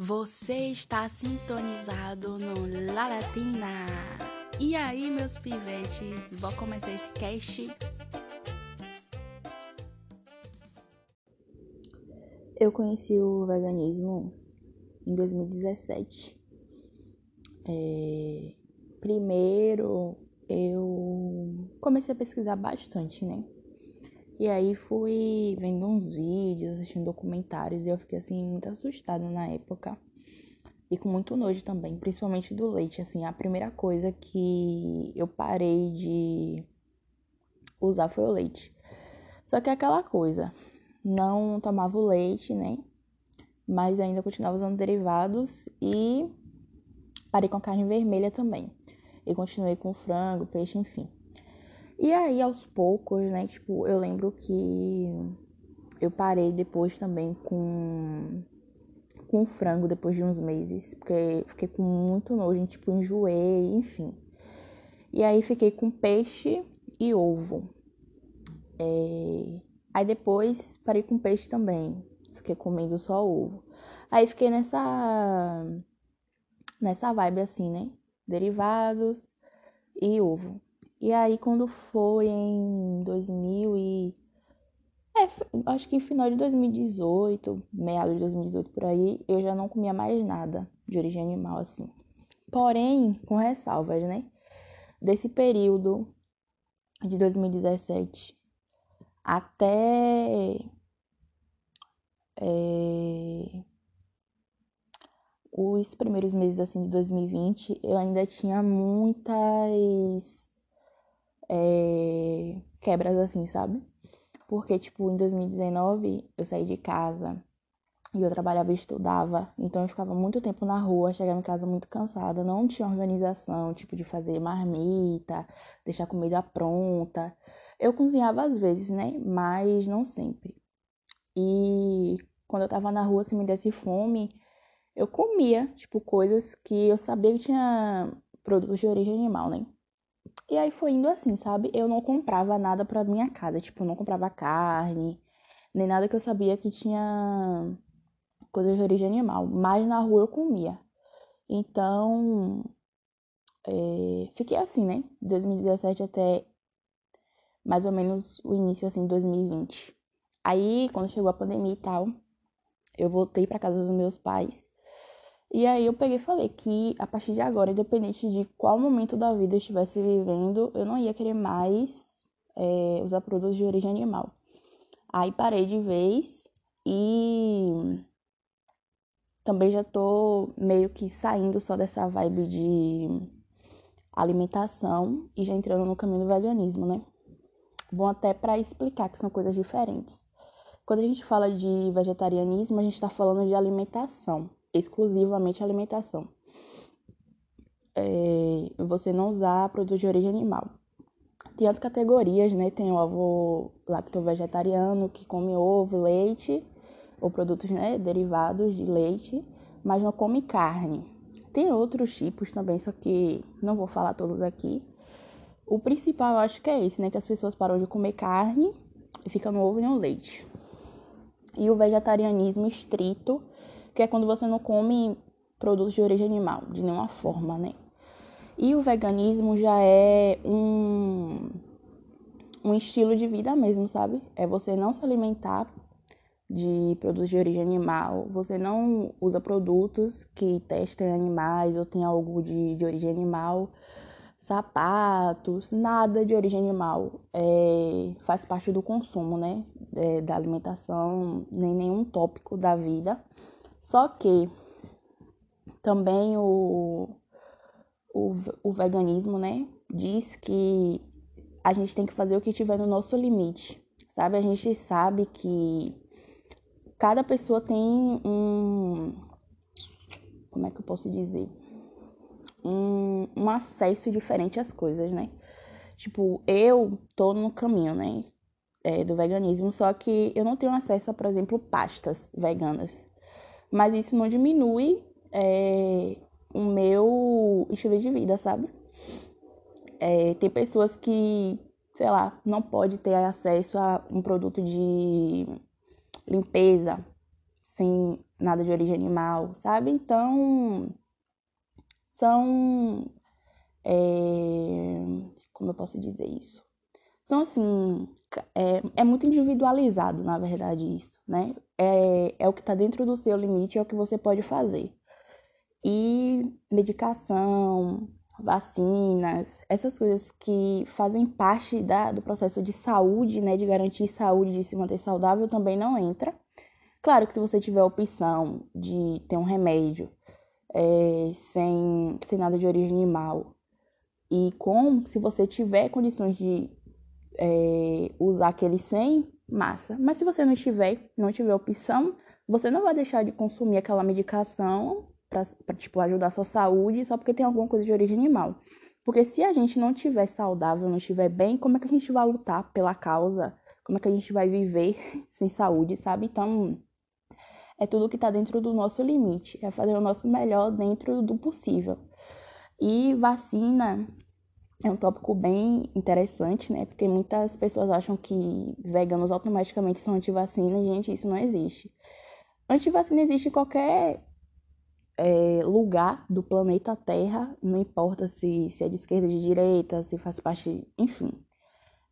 Você está sintonizado no La Latina. E aí, meus pivetes, vou começar esse cast. Eu conheci o veganismo em 2017. É... Primeiro, eu comecei a pesquisar bastante, né? E aí fui vendo uns vídeos, assistindo documentários e eu fiquei assim muito assustada na época. E com muito nojo também, principalmente do leite, assim, a primeira coisa que eu parei de usar foi o leite. Só que é aquela coisa, não tomava o leite, né? Mas ainda continuava usando derivados e parei com a carne vermelha também. E continuei com frango, peixe, enfim. E aí, aos poucos, né? Tipo, eu lembro que eu parei depois também com com frango depois de uns meses, porque fiquei com muito nojo, tipo, enjoei, enfim. E aí fiquei com peixe e ovo. É... Aí depois parei com peixe também, fiquei comendo só ovo. Aí fiquei nessa nessa vibe assim, né? Derivados e ovo. E aí, quando foi em 2000 e... É, acho que final de 2018, meados de 2018 por aí, eu já não comia mais nada de origem animal, assim. Porém, com ressalvas, né? Desse período de 2017 até é, os primeiros meses assim de 2020, eu ainda tinha muitas é, quebras assim, sabe? Porque, tipo, em 2019 eu saí de casa e eu trabalhava e estudava, então eu ficava muito tempo na rua, chegava em casa muito cansada, não tinha organização, tipo, de fazer marmita, deixar comida pronta. Eu cozinhava às vezes, né? Mas não sempre. E quando eu tava na rua, se me desse fome, eu comia, tipo, coisas que eu sabia que tinha produtos de origem animal, né? E aí foi indo assim, sabe? Eu não comprava nada pra minha casa. Tipo, eu não comprava carne, nem nada que eu sabia que tinha coisas de origem animal. Mas na rua eu comia. Então, é, fiquei assim, né? 2017 até mais ou menos o início, assim, de 2020. Aí, quando chegou a pandemia e tal, eu voltei para casa dos meus pais. E aí eu peguei e falei que a partir de agora, independente de qual momento da vida eu estivesse vivendo, eu não ia querer mais é, usar produtos de origem animal. Aí parei de vez e também já tô meio que saindo só dessa vibe de alimentação e já entrando no caminho do veganismo, né? Bom até para explicar que são coisas diferentes. Quando a gente fala de vegetarianismo, a gente está falando de alimentação exclusivamente alimentação. É, você não usar produto de origem animal. Tem as categorias, né? Tem o avô lacto-vegetariano que come ovo, leite ou produtos né, derivados de leite, mas não come carne. Tem outros tipos também, só que não vou falar todos aqui. O principal eu acho que é esse, né? Que as pessoas param de comer carne e ficam no ovo e no leite. E o vegetarianismo estrito que é quando você não come produtos de origem animal, de nenhuma forma, né? E o veganismo já é um, um estilo de vida mesmo, sabe? É você não se alimentar de produtos de origem animal, você não usa produtos que testem animais ou tem algo de, de origem animal, sapatos, nada de origem animal. É, faz parte do consumo, né? É, da alimentação, nem nenhum tópico da vida. Só que também o, o, o veganismo, né, diz que a gente tem que fazer o que tiver no nosso limite, sabe? A gente sabe que cada pessoa tem um. Como é que eu posso dizer? Um, um acesso diferente às coisas, né? Tipo, eu tô no caminho, né? É, do veganismo, só que eu não tenho acesso a, por exemplo, pastas veganas mas isso não diminui é, o meu estilo de vida, sabe? É, tem pessoas que, sei lá, não pode ter acesso a um produto de limpeza sem nada de origem animal, sabe? Então, são. É, como eu posso dizer isso? São assim. É, é muito individualizado, na verdade, isso, né? É, é o que está dentro do seu limite, é o que você pode fazer. E medicação, vacinas, essas coisas que fazem parte da, do processo de saúde, né, de garantir saúde, de se manter saudável, também não entra. Claro que se você tiver a opção de ter um remédio é, sem, sem nada de origem animal e com, se você tiver condições de é, usar aquele sem, massa. Mas se você não tiver, não tiver opção, você não vai deixar de consumir aquela medicação para tipo, ajudar a sua saúde só porque tem alguma coisa de origem animal. Porque se a gente não estiver saudável, não estiver bem, como é que a gente vai lutar pela causa? Como é que a gente vai viver sem saúde, sabe? Então, é tudo que está dentro do nosso limite, é fazer o nosso melhor dentro do possível. E vacina é um tópico bem interessante, né? Porque muitas pessoas acham que veganos automaticamente são anti-vacina, gente, isso não existe. Antivacina existe em qualquer é, lugar do planeta Terra, não importa se, se é de esquerda, de direita, se faz parte, enfim.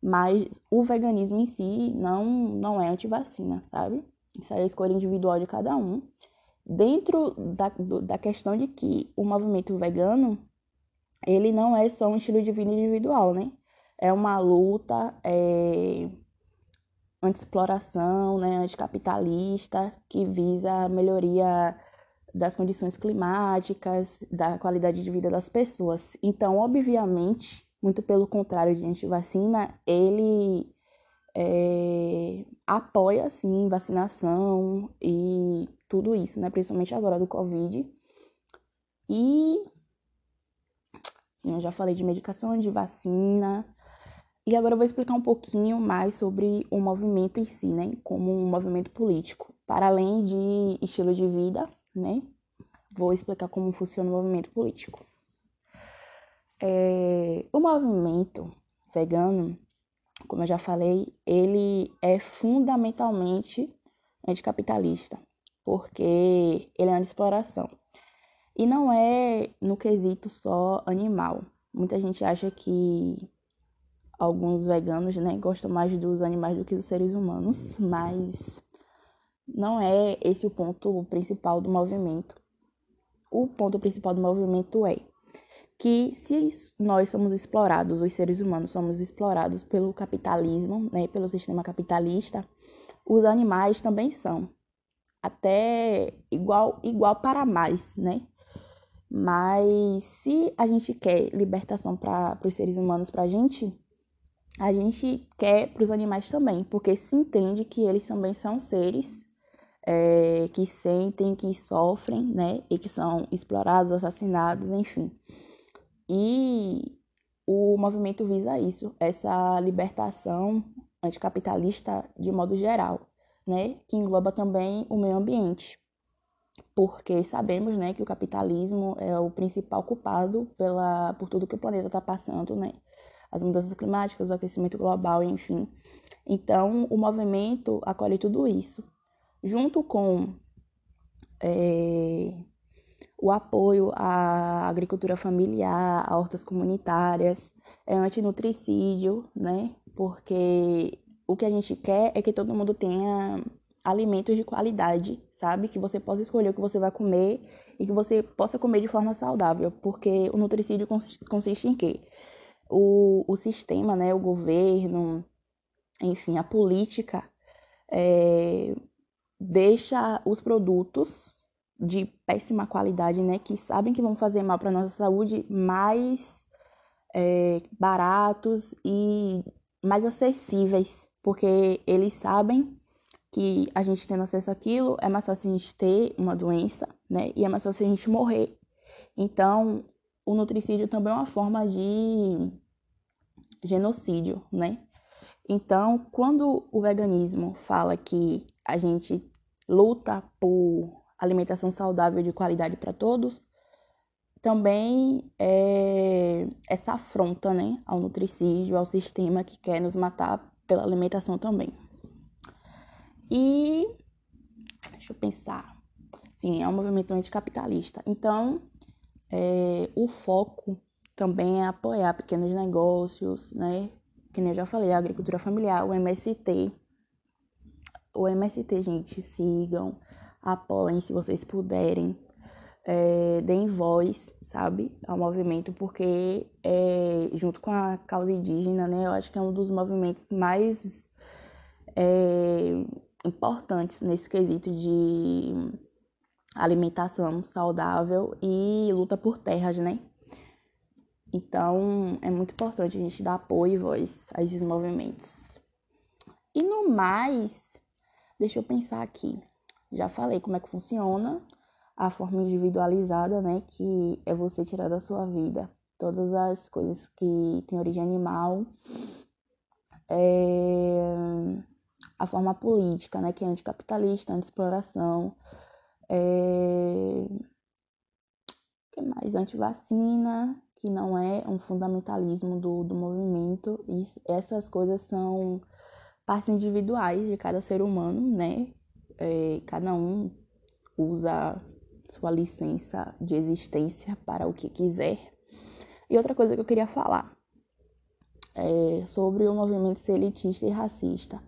Mas o veganismo em si não, não é antivacina, sabe? Isso é a escolha individual de cada um. Dentro da, do, da questão de que o movimento vegano, ele não é só um estilo de vida individual, né? É uma luta é, anti-exploração, né, anticapitalista, que visa a melhoria das condições climáticas, da qualidade de vida das pessoas. Então, obviamente, muito pelo contrário de antivacina, ele é, apoia, sim, vacinação e tudo isso, né? Principalmente agora do Covid. E, sim, eu já falei de medicação, de vacina. E agora eu vou explicar um pouquinho mais sobre o movimento em si, né? Como um movimento político. Para além de estilo de vida, né? Vou explicar como funciona o movimento político. É, o movimento vegano, como eu já falei, ele é fundamentalmente anticapitalista, porque ele é uma exploração. E não é no quesito só animal. Muita gente acha que alguns veganos né, gostam mais dos animais do que dos seres humanos, mas não é esse o ponto principal do movimento. O ponto principal do movimento é que se nós somos explorados, os seres humanos somos explorados pelo capitalismo, né, pelo sistema capitalista, os animais também são. Até igual, igual para mais, né? Mas se a gente quer libertação para os seres humanos, para a gente, a gente quer para os animais também, porque se entende que eles também são seres é, que sentem, que sofrem, né, e que são explorados, assassinados, enfim. E o movimento visa isso, essa libertação anticapitalista de modo geral, né, que engloba também o meio ambiente, porque sabemos, né, que o capitalismo é o principal culpado pela por tudo que o planeta está passando, né, as mudanças climáticas, o aquecimento global, enfim. Então, o movimento acolhe tudo isso junto com é, o apoio à agricultura familiar, a hortas comunitárias, é antinutricídio, né? Porque o que a gente quer é que todo mundo tenha alimentos de qualidade, sabe? Que você possa escolher o que você vai comer e que você possa comer de forma saudável, porque o nutricídio consiste em quê? O, o sistema, né, o governo, enfim, a política é, deixa os produtos de péssima qualidade, né, que sabem que vão fazer mal para nossa saúde, mais é, baratos e mais acessíveis, porque eles sabem que a gente tendo acesso àquilo é mais fácil a gente ter uma doença, né, e é mais fácil a gente morrer. Então, o nutricídio também é uma forma de genocídio, né? Então, quando o veganismo fala que a gente luta por alimentação saudável de qualidade para todos, também é essa afronta né, ao nutricídio, ao sistema que quer nos matar pela alimentação também. E deixa eu pensar. Sim, é um movimento anticapitalista. Então, é, o foco também é apoiar pequenos negócios, né? Que nem eu já falei, a agricultura familiar, o MST. O MST, gente, sigam, apoiem se vocês puderem. É, deem voz, sabe, ao movimento, porque é, junto com a causa indígena, né, eu acho que é um dos movimentos mais é, importantes nesse quesito de alimentação saudável e luta por terras, né? Então, é muito importante a gente dar apoio e voz a esses movimentos. E no mais, deixa eu pensar aqui. Já falei como é que funciona a forma individualizada, né? Que é você tirar da sua vida todas as coisas que têm origem animal. É... A forma política, né? Que é anticapitalista, anti-exploração é... que mais? Antivacina, que não é um fundamentalismo do, do movimento. E essas coisas são partes individuais de cada ser humano, né? É, cada um usa sua licença de existência para o que quiser. E outra coisa que eu queria falar é sobre o movimento elitista e racista.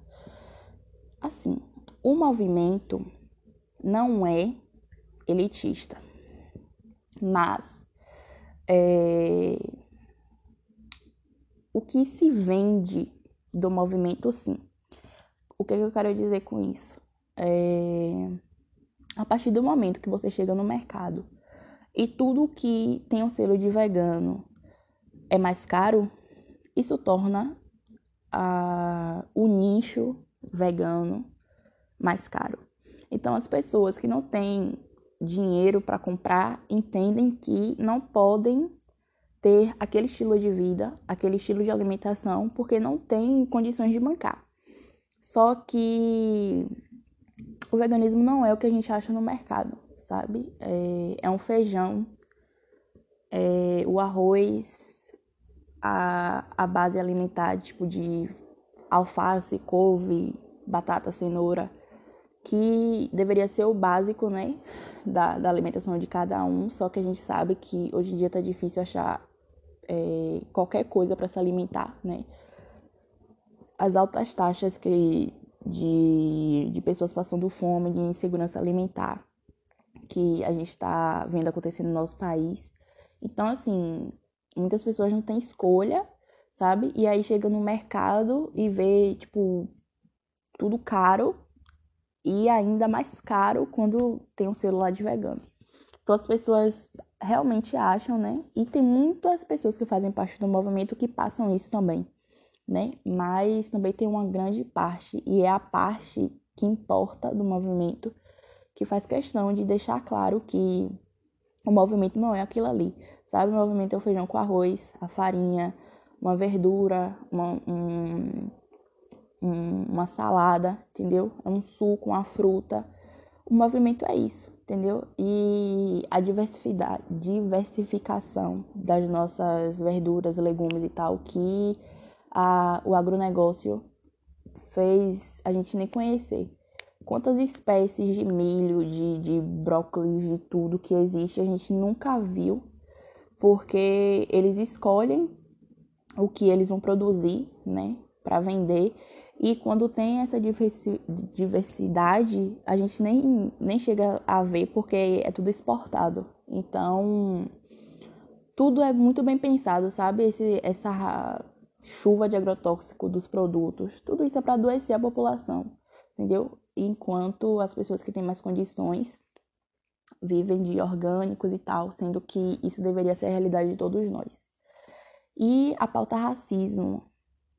Assim, o movimento não é elitista, mas é, o que se vende do movimento, sim. O que, é que eu quero dizer com isso? É, a partir do momento que você chega no mercado e tudo que tem um selo de vegano é mais caro, isso torna a, o nicho vegano mais caro. Então, as pessoas que não têm dinheiro para comprar entendem que não podem ter aquele estilo de vida, aquele estilo de alimentação, porque não tem condições de bancar. Só que o veganismo não é o que a gente acha no mercado, sabe? É, é um feijão, é, o arroz, a, a base alimentar, tipo de alface, couve, batata, cenoura, que deveria ser o básico, né, da, da alimentação de cada um, só que a gente sabe que hoje em dia tá difícil achar é, qualquer coisa para se alimentar, né. As altas taxas que, de, de pessoas passando fome, de insegurança alimentar, que a gente está vendo acontecer no nosso país. Então, assim, muitas pessoas não têm escolha, sabe? E aí chega no mercado e vê, tipo, tudo caro e ainda mais caro quando tem um celular de vegano. Então as pessoas realmente acham, né? E tem muitas pessoas que fazem parte do movimento que passam isso também, né? Mas também tem uma grande parte, e é a parte que importa do movimento, que faz questão de deixar claro que o movimento não é aquilo ali, sabe? O movimento é o feijão com arroz, a farinha, uma verdura, uma, um, um, uma salada, entendeu? É um suco, uma fruta. O movimento é isso, entendeu? E a diversificação das nossas verduras, legumes e tal, que a, o agronegócio fez a gente nem conhecer. Quantas espécies de milho, de, de brócolis, de tudo que existe, a gente nunca viu, porque eles escolhem o que eles vão produzir, né, para vender e quando tem essa diversidade, a gente nem, nem chega a ver porque é tudo exportado. Então, tudo é muito bem pensado, sabe? Esse, essa chuva de agrotóxico dos produtos, tudo isso é para adoecer a população, entendeu? Enquanto as pessoas que têm mais condições vivem de orgânicos e tal, sendo que isso deveria ser a realidade de todos nós. E a pauta racismo,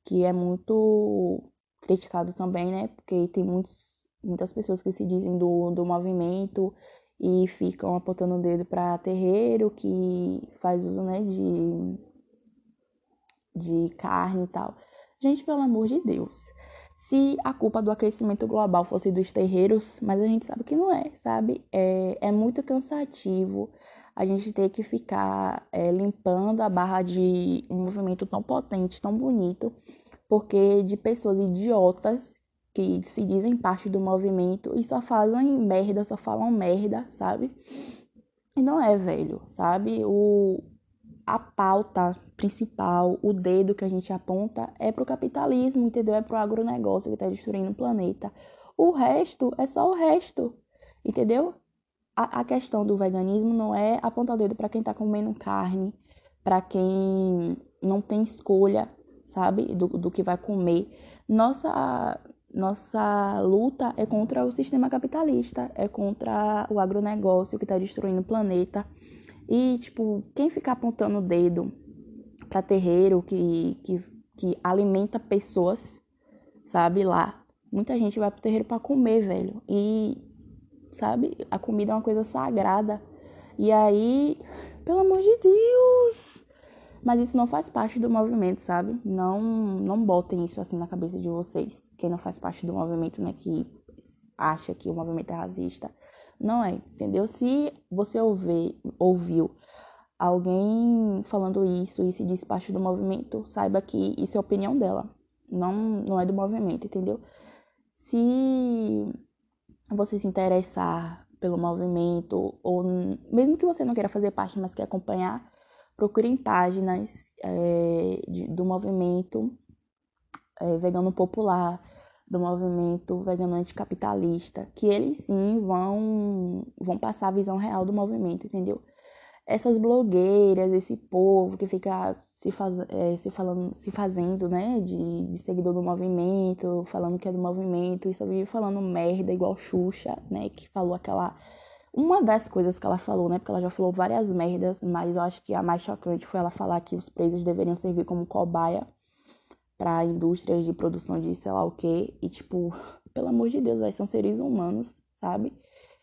que é muito criticado também, né? Porque tem muitos, muitas pessoas que se dizem do, do movimento e ficam apontando o dedo para terreiro que faz uso, né, de, de carne e tal. Gente, pelo amor de Deus. Se a culpa do aquecimento global fosse dos terreiros, mas a gente sabe que não é, sabe? É, é muito cansativo a gente ter que ficar é, limpando a barra de um movimento tão potente, tão bonito, porque de pessoas idiotas que se dizem parte do movimento e só falam em merda, só falam merda, sabe? E não é, velho, sabe? O, a pauta principal, o dedo que a gente aponta é pro capitalismo, entendeu? É pro agronegócio que tá destruindo o planeta. O resto é só o resto, entendeu? A, a questão do veganismo não é apontar o dedo para quem tá comendo carne, para quem não tem escolha, sabe, do, do que vai comer. Nossa, nossa luta é contra o sistema capitalista, é contra o agronegócio que está destruindo o planeta. E, tipo, quem ficar apontando o dedo para terreiro que, que, que alimenta pessoas, sabe, lá. Muita gente vai pro terreiro para comer, velho. E, sabe, a comida é uma coisa sagrada. E aí, pelo amor de Deus, mas isso não faz parte do movimento, sabe? Não, não botem isso assim na cabeça de vocês. Quem não faz parte do movimento, né, que acha que o movimento é racista. Não é, entendeu? Se você ouvir, ouviu alguém falando isso e se diz parte do movimento, saiba que isso é opinião dela. Não, não é do movimento, entendeu? Se você se interessar pelo movimento, ou mesmo que você não queira fazer parte, mas quer acompanhar, procurem páginas é, de, do movimento é, vegano popular, do movimento vegano anticapitalista, que eles sim vão, vão passar a visão real do movimento, entendeu? Essas blogueiras, esse povo que fica se, faz, é, se, falando, se fazendo, né, de, de seguidor do movimento, falando que é do movimento, e só vive falando merda, igual Xuxa, né, que falou aquela uma das coisas que ela falou, né? Porque ela já falou várias merdas, mas eu acho que a mais chocante foi ela falar que os presos deveriam servir como cobaia para indústrias de produção de sei lá o quê. E, tipo, pelo amor de Deus, véio, são seres humanos, sabe?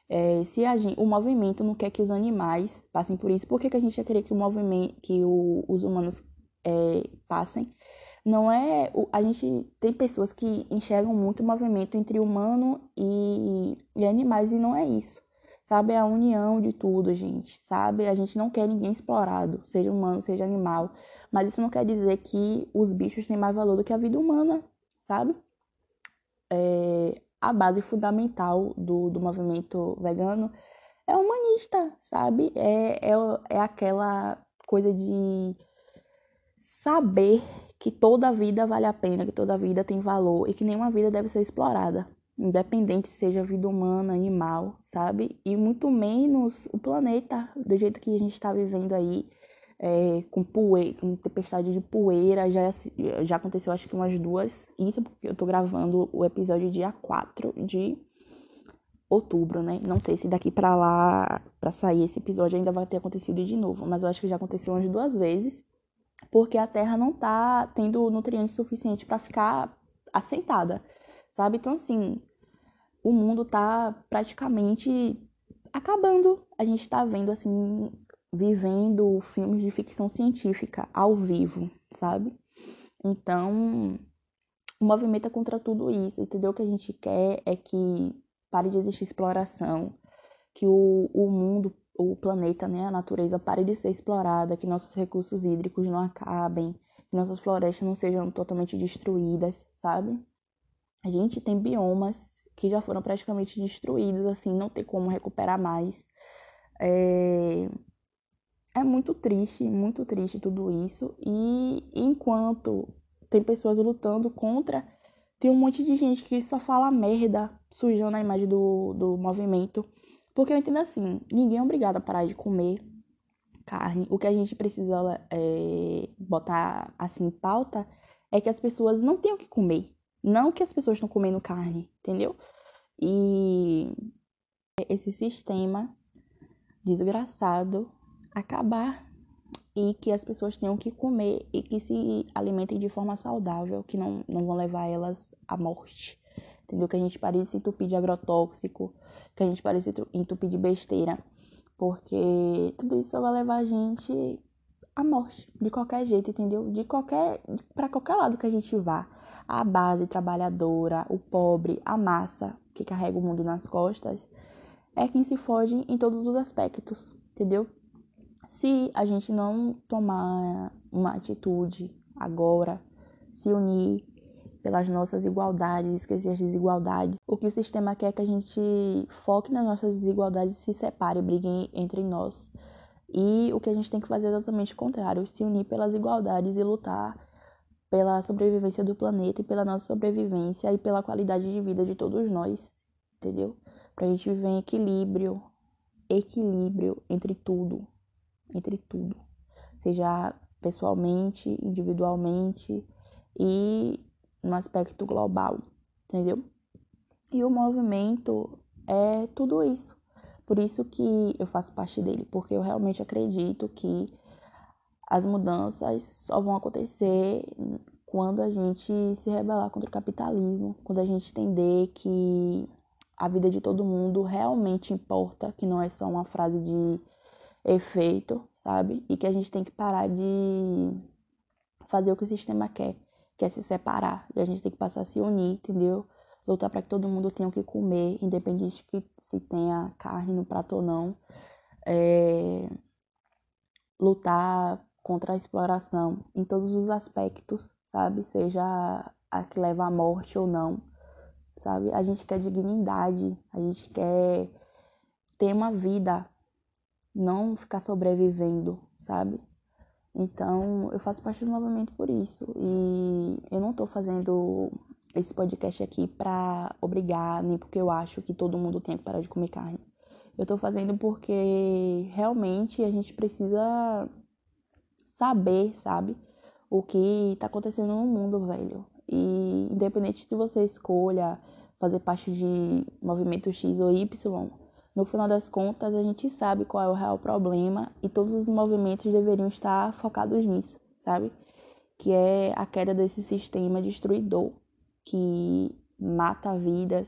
É, se a gente, o movimento não quer que os animais passem por isso, por que, que a gente ia querer que o movimento, que o, os humanos é, passem? Não é. A gente tem pessoas que enxergam muito o movimento entre humano e, e animais, e não é isso sabe? É a união de tudo, gente, sabe? A gente não quer ninguém explorado, seja humano, seja animal, mas isso não quer dizer que os bichos têm mais valor do que a vida humana, sabe? É, a base fundamental do, do movimento vegano é humanista, sabe? É, é, é aquela coisa de saber que toda vida vale a pena, que toda vida tem valor e que nenhuma vida deve ser explorada, independente seja vida humana, animal, sabe? E muito menos o planeta, do jeito que a gente está vivendo aí, é, com poeira, com tempestade de poeira, já, já aconteceu acho que umas duas. Isso porque eu tô gravando o episódio dia 4 de outubro, né? Não sei se daqui para lá, para sair esse episódio ainda vai ter acontecido de novo, mas eu acho que já aconteceu umas duas vezes, porque a Terra não tá tendo nutrientes suficientes para ficar assentada, sabe? Então assim, o mundo tá praticamente acabando. A gente tá vendo assim, vivendo filmes de ficção científica ao vivo, sabe? Então, o movimento é contra tudo isso, entendeu? O que a gente quer é que pare de existir exploração, que o, o mundo, o planeta, né, a natureza pare de ser explorada, que nossos recursos hídricos não acabem, que nossas florestas não sejam totalmente destruídas, sabe? A gente tem biomas que já foram praticamente destruídos, assim, não tem como recuperar mais. É, é muito triste, muito triste tudo isso. E enquanto tem pessoas lutando contra, tem um monte de gente que só fala merda, sujando a imagem do, do movimento. Porque eu entendo assim, ninguém é obrigado a parar de comer carne. O que a gente precisa é, botar assim em pauta é que as pessoas não tenham o que comer. Não que as pessoas estão comendo carne, entendeu? E esse sistema desgraçado acabar e que as pessoas tenham que comer e que se alimentem de forma saudável, que não, não vão levar elas à morte. Entendeu? Que a gente pare de se entupir de agrotóxico, que a gente pare de se entupir de besteira, porque tudo isso vai levar a gente à morte, de qualquer jeito, entendeu? De qualquer, para qualquer lado que a gente vá a base trabalhadora, o pobre, a massa que carrega o mundo nas costas, é quem se foge em todos os aspectos, entendeu? Se a gente não tomar uma atitude agora, se unir pelas nossas igualdades, esquecer as desigualdades. O que o sistema quer é que a gente foque nas nossas desigualdades, se separe, brigue entre nós. E o que a gente tem que fazer é exatamente o contrário, se unir pelas igualdades e lutar pela sobrevivência do planeta e pela nossa sobrevivência e pela qualidade de vida de todos nós, entendeu? Pra gente viver em equilíbrio, equilíbrio entre tudo, entre tudo. Seja pessoalmente, individualmente e no aspecto global, entendeu? E o movimento é tudo isso. Por isso que eu faço parte dele, porque eu realmente acredito que as mudanças só vão acontecer quando a gente se rebelar contra o capitalismo, quando a gente entender que a vida de todo mundo realmente importa, que não é só uma frase de efeito, sabe? E que a gente tem que parar de fazer o que o sistema quer, que é se separar. E a gente tem que passar a se unir, entendeu? Lutar para que todo mundo tenha o que comer, independente que se tenha carne no prato ou não. É... Lutar contra a exploração em todos os aspectos, sabe? Seja a que leva à morte ou não, sabe? A gente quer dignidade, a gente quer ter uma vida, não ficar sobrevivendo, sabe? Então, eu faço parte do movimento por isso. E eu não tô fazendo esse podcast aqui pra obrigar, nem porque eu acho que todo mundo tem que parar de comer carne. Eu tô fazendo porque realmente a gente precisa saber, sabe? O que tá acontecendo no mundo, velho. E independente se você escolha fazer parte de movimento X ou Y, no final das contas, a gente sabe qual é o real problema e todos os movimentos deveriam estar focados nisso, sabe? Que é a queda desse sistema destruidor que mata vidas,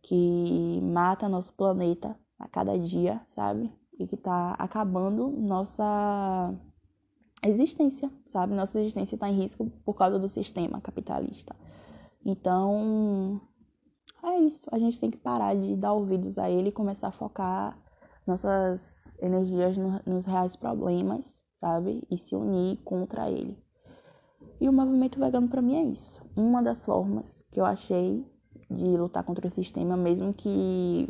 que mata nosso planeta a cada dia, sabe? E que tá acabando nossa existência, sabe? Nossa existência está em risco por causa do sistema capitalista. Então, é isso. A gente tem que parar de dar ouvidos a ele e começar a focar nossas energias no, nos reais problemas, sabe? E se unir contra ele. E o movimento vegano para mim é isso. Uma das formas que eu achei de lutar contra o sistema, mesmo que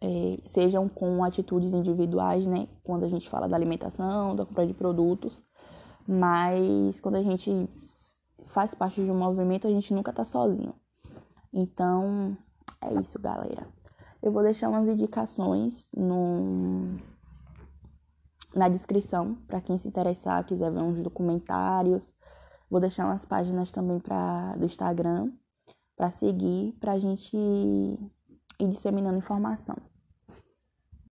é, sejam com atitudes individuais, né? Quando a gente fala da alimentação, da compra de produtos, mas quando a gente faz parte de um movimento, a gente nunca tá sozinho. Então, é isso, galera. Eu vou deixar umas indicações no, na descrição para quem se interessar, quiser ver uns documentários. Vou deixar umas páginas também do Instagram para seguir, para a gente ir disseminando informação.